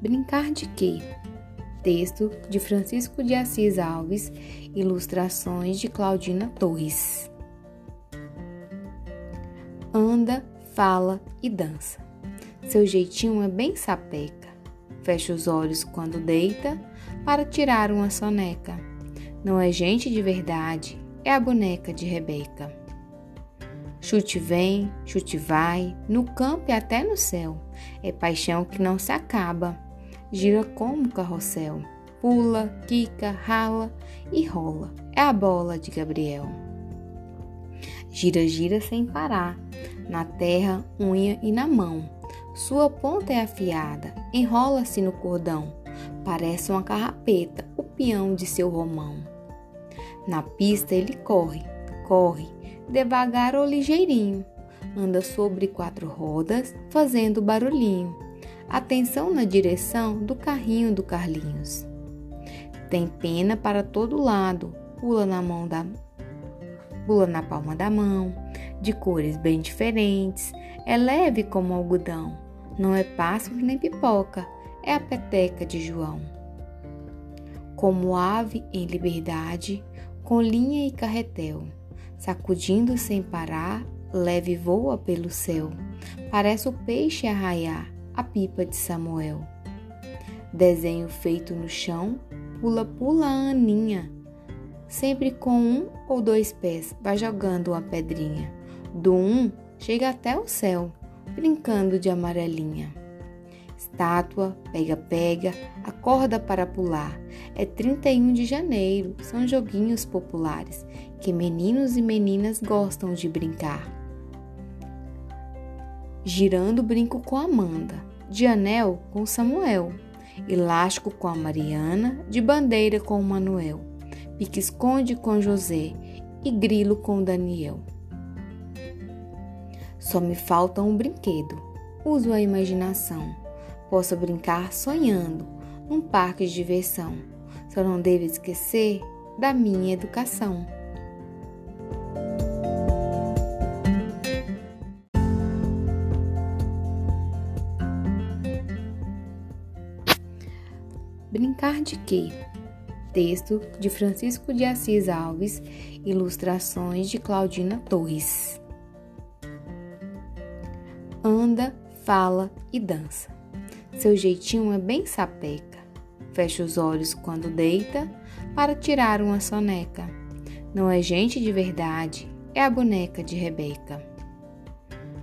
Brincar de quê? Texto de Francisco de Assis Alves, ilustrações de Claudina Torres. Anda, fala e dança. Seu jeitinho é bem sapeca. Fecha os olhos quando deita para tirar uma soneca. Não é gente de verdade, é a boneca de Rebeca. Chute vem, chute vai, no campo e até no céu. É paixão que não se acaba gira como carrossel, pula, quica, rala e rola. É a bola de Gabriel. Gira, gira sem parar, na terra, unha e na mão. Sua ponta é afiada, enrola-se no cordão. Parece uma carrapeta, o peão de seu romão. Na pista ele corre, corre, devagar ou ligeirinho. Anda sobre quatro rodas, fazendo barulhinho atenção na direção do carrinho do Carlinhos. Tem pena para todo lado, pula na mão da pula na palma da mão, de cores bem diferentes, é leve como algodão, não é pássaro nem pipoca, é a peteca de João. Como ave em liberdade, com linha e carretel, sacudindo sem parar, leve voa pelo céu, parece o peixe arraiar, a pipa de Samuel. Desenho feito no chão, pula pula a Aninha. Sempre com um ou dois pés, vai jogando uma pedrinha. Do um, chega até o céu, brincando de amarelinha. Estátua, pega-pega, acorda para pular. É 31 de janeiro, são joguinhos populares que meninos e meninas gostam de brincar girando brinco com Amanda, de anel com Samuel, elástico com a Mariana, de bandeira com o Manuel, pique-esconde com José e grilo com Daniel. Só me falta um brinquedo. Uso a imaginação. Posso brincar sonhando num parque de diversão. Só não devo esquecer da minha educação. Brincar de quê? Texto de Francisco de Assis Alves, ilustrações de Claudina Torres. Anda, fala e dança. Seu jeitinho é bem sapeca. Fecha os olhos quando deita para tirar uma soneca. Não é gente de verdade, é a boneca de Rebeca.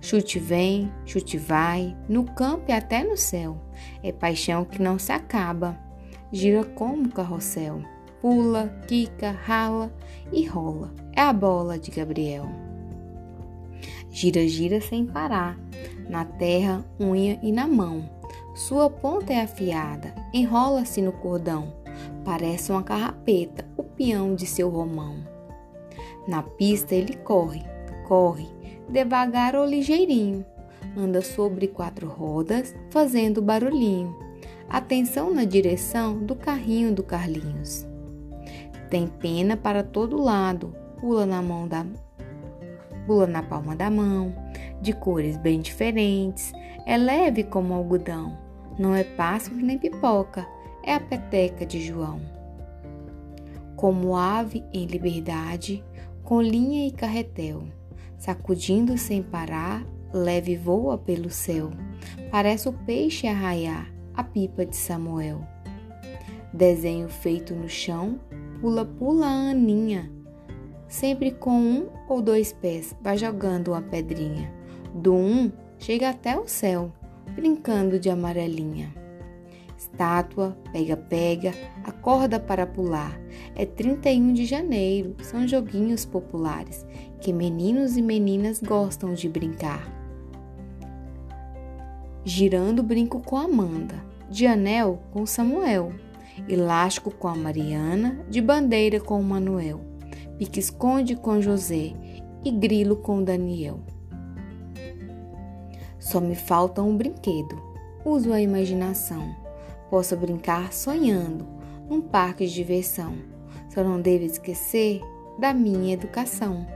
Chute vem, chute vai, no campo e até no céu. É paixão que não se acaba gira como carrossel, pula, quica, rala e rola. É a bola de Gabriel. Gira, gira sem parar, na terra, unha e na mão. Sua ponta é afiada, enrola-se no cordão. Parece uma carrapeta, o peão de seu romão. Na pista ele corre, corre, devagar ou ligeirinho. Anda sobre quatro rodas, fazendo barulhinho atenção na direção do carrinho do Carlinhos. Tem pena para todo lado, pula na mão da pula na palma da mão, de cores bem diferentes, é leve como algodão, não é pássaro nem pipoca, é a peteca de João. Como ave em liberdade, com linha e carretel, sacudindo sem parar, leve voa pelo céu, parece o peixe arraiar, a pipa de Samuel. Desenho feito no chão, pula pula a Aninha. Sempre com um ou dois pés, vai jogando uma pedrinha. Do um, chega até o céu, brincando de amarelinha. Estátua, pega-pega, acorda para pular. É 31 de janeiro, são joguinhos populares que meninos e meninas gostam de brincar. Girando brinco com Amanda de anel com Samuel, elástico com a Mariana, de bandeira com o Manuel, pique-esconde com José e grilo com Daniel. Só me falta um brinquedo. Uso a imaginação. Posso brincar sonhando num parque de diversão. Só não devo esquecer da minha educação.